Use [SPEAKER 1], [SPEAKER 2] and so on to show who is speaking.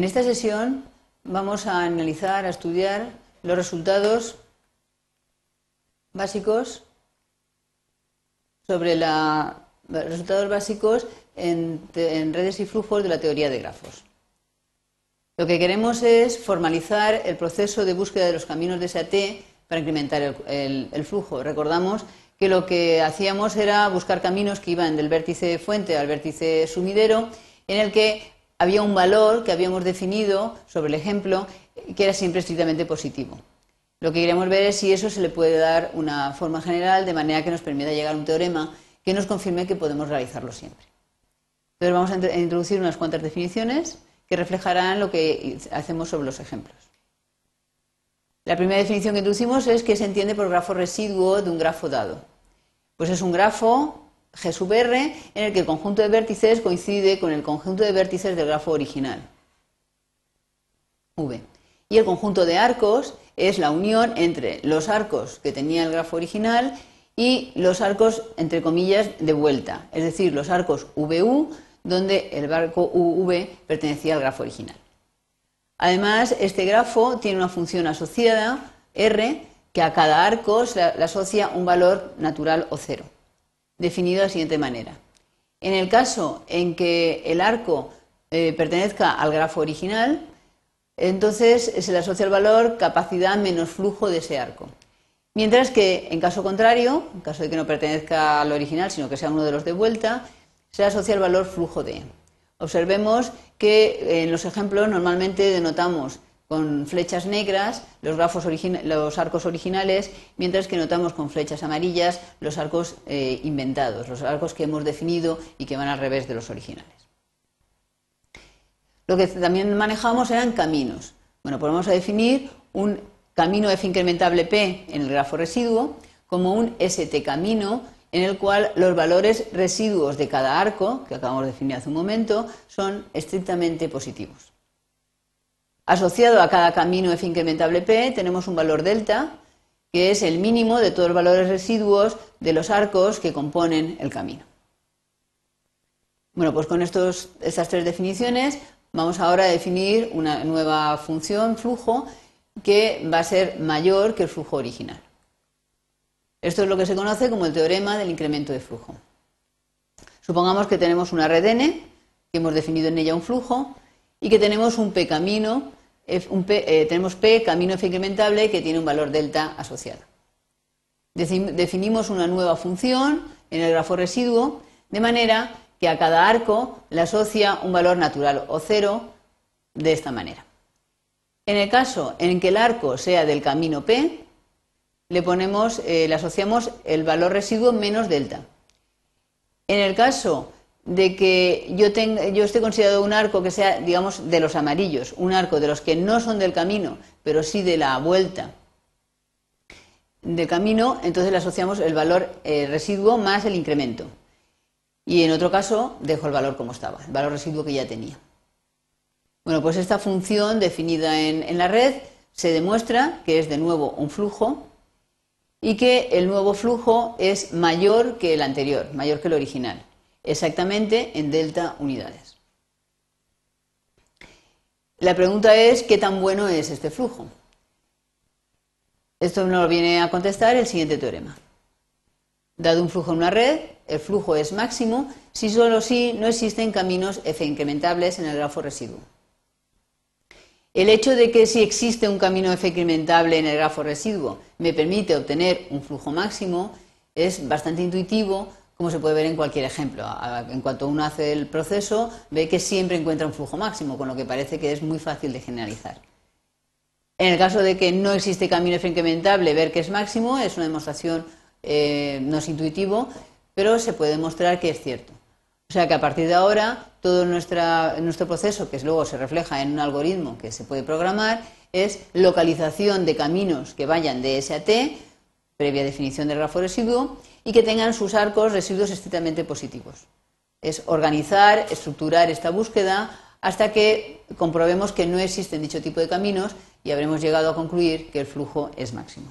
[SPEAKER 1] En esta sesión vamos a analizar, a estudiar los resultados básicos sobre la, los resultados básicos en, en redes y flujos de la teoría de grafos. Lo que queremos es formalizar el proceso de búsqueda de los caminos de SAT para incrementar el, flujo. Recordamos que lo que hacíamos era buscar caminos que iban del vértice fuente al vértice sumidero, en el que había un valor que habíamos definido sobre el ejemplo que era siempre estrictamente positivo. Lo que queremos ver es si eso se le puede dar una forma general de manera que nos permita llegar a un teorema que nos confirme que podemos realizarlo siempre. Entonces vamos a introducir unas cuantas definiciones que reflejarán lo que hacemos sobre los ejemplos. La primera definición que introducimos es que se entiende por grafo residuo de un grafo dado. Pues es un grafo G sub R en el que el conjunto de vértices coincide con el conjunto de vértices del grafo original. V. Y el conjunto de arcos es la unión entre los arcos que tenía el grafo original y los arcos, entre comillas, de vuelta, es decir, los arcos VU donde el barco UV pertenecía al grafo original. Además, este grafo tiene una función asociada, R, que a cada arco se le asocia un valor natural o cero, definido de la siguiente manera. En el caso en que el arco eh, pertenezca al grafo original, entonces se le asocia el valor capacidad menos flujo de ese arco. Mientras que, en caso contrario, en caso de que no pertenezca al original, sino que sea uno de los de vuelta, se asocia el valor flujo de. Observemos que en los ejemplos normalmente denotamos con flechas negras los, arcos originales, mientras que notamos con flechas amarillas los arcos eh, inventados, los arcos que hemos definido y que van al revés de los originales. Lo que también manejamos eran caminos. Bueno, pues vamos a definir un camino F incrementable P en el grafo residuo como un ST camino en el cual los valores residuos de cada arco, que acabamos de definir hace un momento, son estrictamente positivos. Asociado a cada camino F incrementable P tenemos un valor delta, que es el mínimo de todos los valores residuos de los arcos que componen el camino. Bueno, pues con estas tres definiciones vamos ahora a definir una nueva función flujo que va a ser mayor que el flujo original. Esto es lo que se conoce como el teorema del incremento de flujo. Supongamos que tenemos una red n, que hemos definido en ella un flujo, y que tenemos un p camino, eh, tenemos p camino f incrementable que tiene un valor delta asociado. Definimos una nueva función en el grafo residuo, de manera que a cada arco le asocia un valor natural o cero de esta manera. En el caso en que el arco sea del camino p, le ponemos, eh, le asociamos el valor residuo menos delta. En el caso de que yo, tenga, yo esté considerado un arco que sea, digamos, de los amarillos, un arco de los que no son del camino, pero sí de la vuelta del camino, entonces le asociamos el valor eh, residuo más el incremento. Y en otro caso, dejo el valor como estaba, el valor residuo que ya tenía. Bueno, pues esta función definida en la red se demuestra que es de nuevo un flujo y que el nuevo flujo es mayor que el anterior, mayor que el original, exactamente en delta unidades. La pregunta es, ¿qué tan bueno es este flujo? Esto nos viene a contestar el siguiente teorema. Dado un flujo en una red, el flujo es máximo si solo si no existen caminos F incrementables en el grafo residuo. El hecho de que si existe un camino F incrementable en el grafo residuo me permite obtener un flujo máximo es bastante intuitivo, como se puede ver en cualquier ejemplo. En cuanto uno hace el proceso, ve que siempre encuentra un flujo máximo, con lo que parece que es muy fácil de generalizar. En el caso de que no existe camino F incrementable, ver que es máximo es una demostración, eh, no es intuitivo, pero se puede demostrar que es cierto. O sea que a partir de ahora todo nuestro proceso, que luego se refleja en un algoritmo que se puede programar, es localización de caminos que vayan de S a T, previa definición del grafo residuo, y que tengan sus arcos residuos estrictamente positivos. Es organizar, estructurar esta búsqueda hasta que comprobemos que no existen dicho tipo de caminos y habremos llegado a concluir que el flujo es máximo.